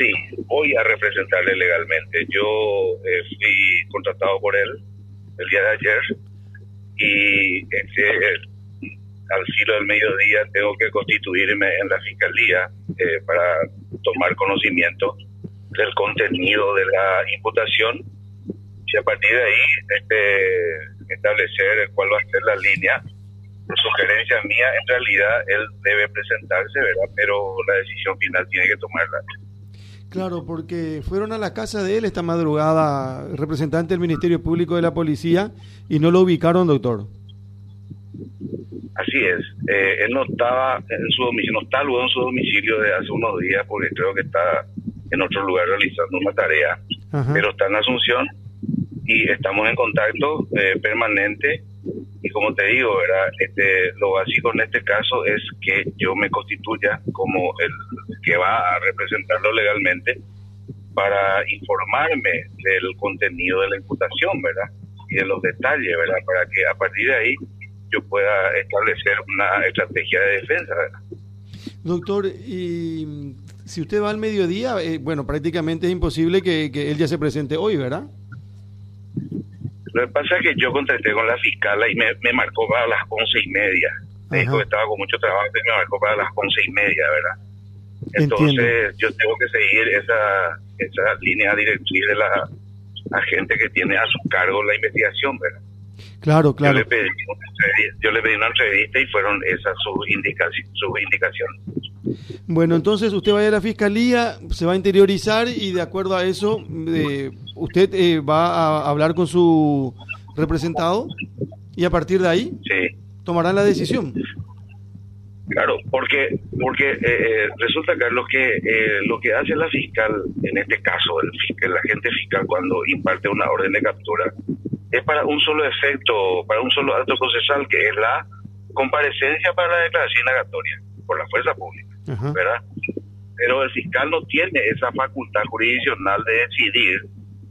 Sí, voy a representarle legalmente. Yo eh, fui contratado por él el día de ayer y este, al filo del mediodía tengo que constituirme en la fiscalía eh, para tomar conocimiento del contenido de la imputación y a partir de ahí este, establecer cuál va a ser la línea. Sugerencia mía, en realidad él debe presentarse, ¿verdad? Pero la decisión final tiene que tomarla. Claro, porque fueron a la casa de él esta madrugada, representante del Ministerio Público de la Policía, y no lo ubicaron, doctor. Así es. Eh, él no estaba en su domicilio, no está luego en su domicilio de hace unos días porque creo que está en otro lugar realizando una tarea, pero está en Asunción y estamos en contacto eh, permanente y como te digo, ¿verdad? Este, lo básico en este caso es que yo me constituya como el que va a representarlo legalmente para informarme del contenido de la imputación, ¿verdad? Y de los detalles, ¿verdad? Para que a partir de ahí yo pueda establecer una estrategia de defensa. Doctor, y si usted va al mediodía, eh, bueno, prácticamente es imposible que, él ya se presente hoy, ¿verdad? Lo que pasa es que yo contacté con la fiscal y me, marcó para las once y media. Me dijo que estaba con mucho trabajo y me marcó para las once y media, ¿verdad? Entonces yo tengo que seguir esa, esa línea directriz de la agente que tiene a su cargo la investigación, ¿verdad? Claro, claro. Yo le pedí, yo le pedí una entrevista y fueron esas sus, indicaciones. Bueno, entonces usted va a la fiscalía, se va a interiorizar y de acuerdo a eso, eh, usted eh, va a hablar con su representado y a partir de ahí sí. tomarán la decisión. Claro, porque porque eh, resulta, Carlos, que lo que hace la fiscal, en este caso, el, el agente fiscal, cuando imparte una orden de captura, es para un solo efecto, para un solo acto procesal, que es la comparecencia para la declaración indagatoria por la fuerza pública, ¿verdad? Pero el fiscal no tiene esa facultad jurisdiccional de decidir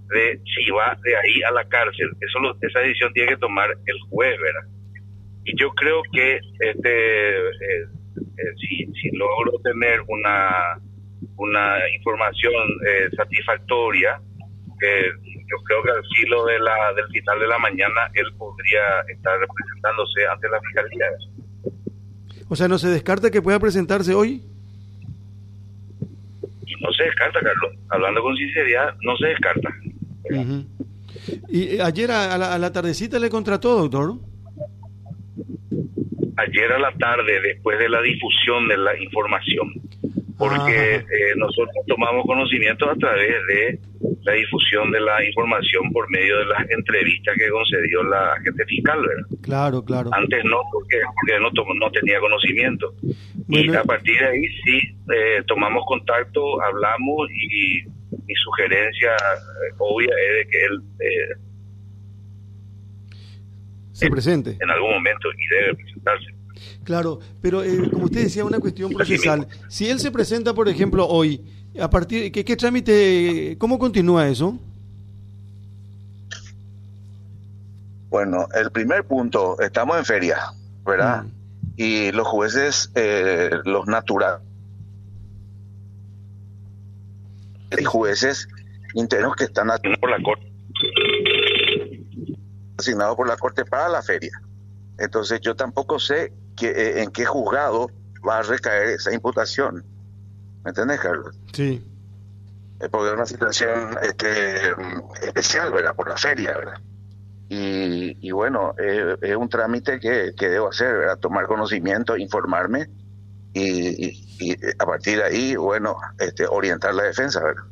de si va de ahí a la cárcel. Eso esa decisión tiene que tomar el juez, ¿verdad? Y yo creo que este eh, eh, si, si logro tener una una información eh, satisfactoria, yo creo que al filo de la, del final de la mañana él podría estar representándose ante la fiscalía. O sea, ¿no se descarta que pueda presentarse hoy? No se descarta, Carlos. Hablando con sinceridad, no se descarta. ¿Y eh, ayer a, la, a la tardecita le contrató, doctor? Ayer a la tarde, después de la difusión de la información, porque eh, nosotros tomamos conocimiento a través de la difusión de la información por medio de las entrevistas que concedió la agente fiscal, ¿verdad? Claro, claro. Antes no, porque, no, no tenía conocimiento. Y a partir de ahí sí eh, tomamos contacto, hablamos y mi sugerencia eh, obvia es de que él se presente en algún momento y debe presentarse. Claro, pero eh, como usted decía, una cuestión procesal. Si él se presenta, por ejemplo, hoy, a partir ¿qué, qué trámite, cómo continúa eso? Bueno, el primer punto, estamos en feria, ¿verdad? Mm. Y los jueces, eh, los naturales, jueces internos que están asignados por la corte, asignados por la corte para la feria. Entonces yo tampoco sé eh, en qué juzgado va a recaer esa imputación. ¿Me entiendes, Carlos? Sí. Es porque es una situación este, especial, ¿verdad? Por la feria, ¿verdad? Y, bueno, es un trámite que, debo hacer, ¿verdad? Tomar conocimiento, informarme y, a partir de ahí, bueno, este, orientar la defensa, ¿verdad?